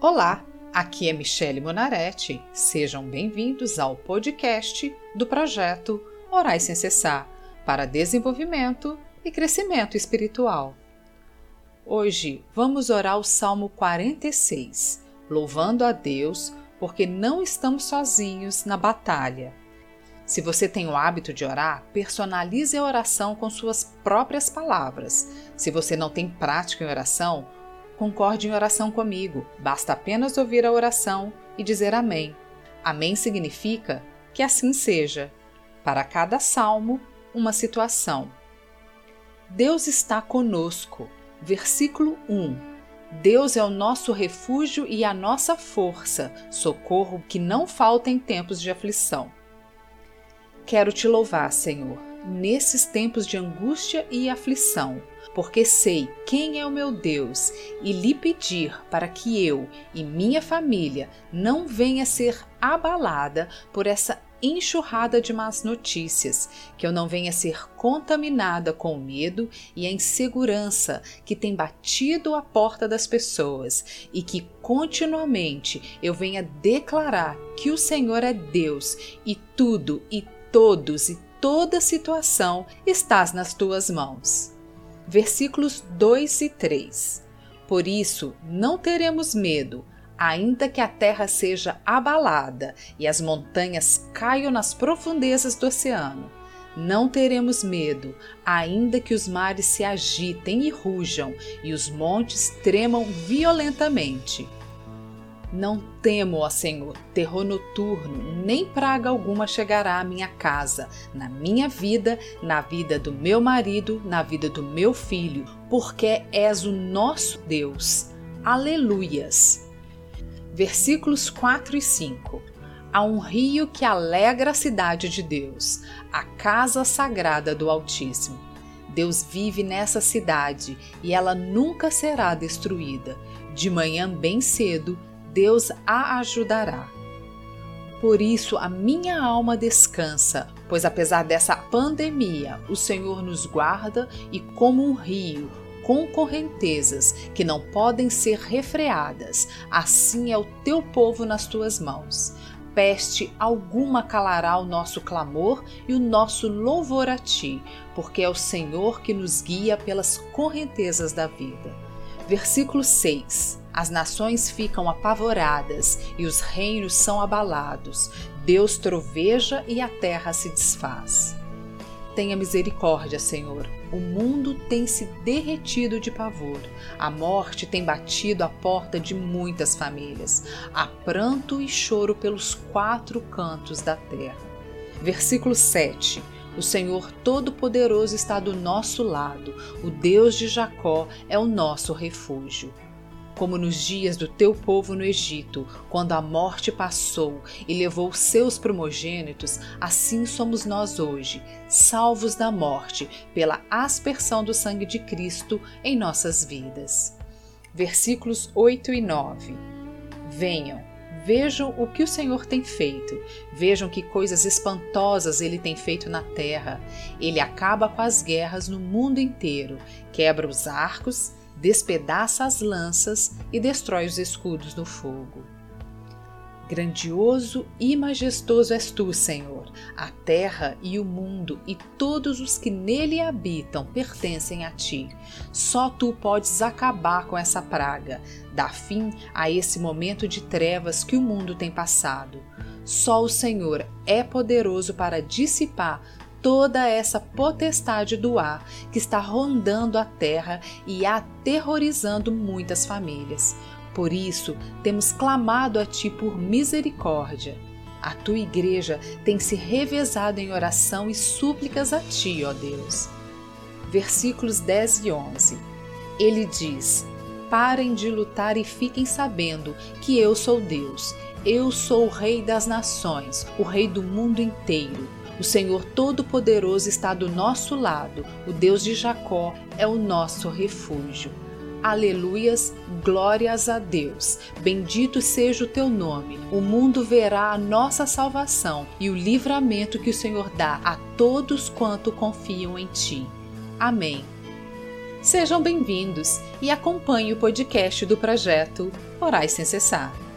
Olá, aqui é Michele Monaretti. Sejam bem-vindos ao podcast do projeto Orais Sem Cessar para desenvolvimento e crescimento espiritual. Hoje vamos orar o Salmo 46, louvando a Deus porque não estamos sozinhos na batalha. Se você tem o hábito de orar, personalize a oração com suas próprias palavras. Se você não tem prática em oração, concorde em oração comigo. Basta apenas ouvir a oração e dizer Amém. Amém significa que assim seja. Para cada salmo, uma situação. Deus está conosco. Versículo 1. Deus é o nosso refúgio e a nossa força, socorro que não falta em tempos de aflição. Quero te louvar, Senhor, nesses tempos de angústia e aflição, porque sei quem é o meu Deus e lhe pedir para que eu e minha família não venha ser abalada por essa enxurrada de más notícias, que eu não venha ser contaminada com o medo e a insegurança que tem batido a porta das pessoas e que continuamente eu venha declarar que o Senhor é Deus e tudo e todos e toda situação estás nas tuas mãos. Versículos 2 e 3. Por isso não teremos medo ainda que a terra seja abalada e as montanhas caiam nas profundezas do oceano. Não teremos medo, ainda que os mares se agitem e rujam e os montes tremam violentamente. Não temo, ó Senhor, terror noturno, nem praga alguma chegará à minha casa, na minha vida, na vida do meu marido, na vida do meu filho, porque és o nosso Deus. Aleluias! versículos 4 e 5. Há um rio que alegra a cidade de Deus, a casa sagrada do Altíssimo. Deus vive nessa cidade e ela nunca será destruída. De manhã bem cedo, Deus a ajudará. Por isso a minha alma descansa, pois apesar dessa pandemia, o Senhor nos guarda e, como um rio, com correntezas que não podem ser refreadas, assim é o teu povo nas tuas mãos. Peste alguma calará o nosso clamor e o nosso louvor a ti, porque é o Senhor que nos guia pelas correntezas da vida. Versículo 6: As nações ficam apavoradas e os reinos são abalados. Deus troveja e a terra se desfaz. Tenha misericórdia, Senhor. O mundo tem se derretido de pavor. A morte tem batido a porta de muitas famílias. Há pranto e choro pelos quatro cantos da terra. Versículo 7. O Senhor Todo-Poderoso está do nosso lado. O Deus de Jacó é o nosso refúgio como nos dias do teu povo no Egito, quando a morte passou e levou seus primogênitos, assim somos nós hoje, salvos da morte pela aspersão do sangue de Cristo em nossas vidas. Versículos 8 e 9. Venham, vejam o que o Senhor tem feito, vejam que coisas espantosas ele tem feito na terra. Ele acaba com as guerras no mundo inteiro, quebra os arcos despedaça as lanças e destrói os escudos no fogo. Grandioso e majestoso és tu, Senhor. A terra e o mundo e todos os que nele habitam pertencem a ti. Só tu podes acabar com essa praga, dar fim a esse momento de trevas que o mundo tem passado. Só o Senhor é poderoso para dissipar toda essa potestade do ar que está rondando a terra e aterrorizando muitas famílias. Por isso, temos clamado a Ti por misericórdia. A tua igreja tem se revezado em oração e súplicas a Ti, ó Deus. Versículos 10 e 11. Ele diz: Parem de lutar e fiquem sabendo que eu sou Deus. Eu sou o Rei das nações, o Rei do mundo inteiro. O Senhor Todo-Poderoso está do nosso lado, o Deus de Jacó é o nosso refúgio. Aleluias, glórias a Deus. Bendito seja o teu nome. O mundo verá a nossa salvação e o livramento que o Senhor dá a todos quanto confiam em ti. Amém. Sejam bem-vindos e acompanhe o podcast do projeto Orais Sem Cessar.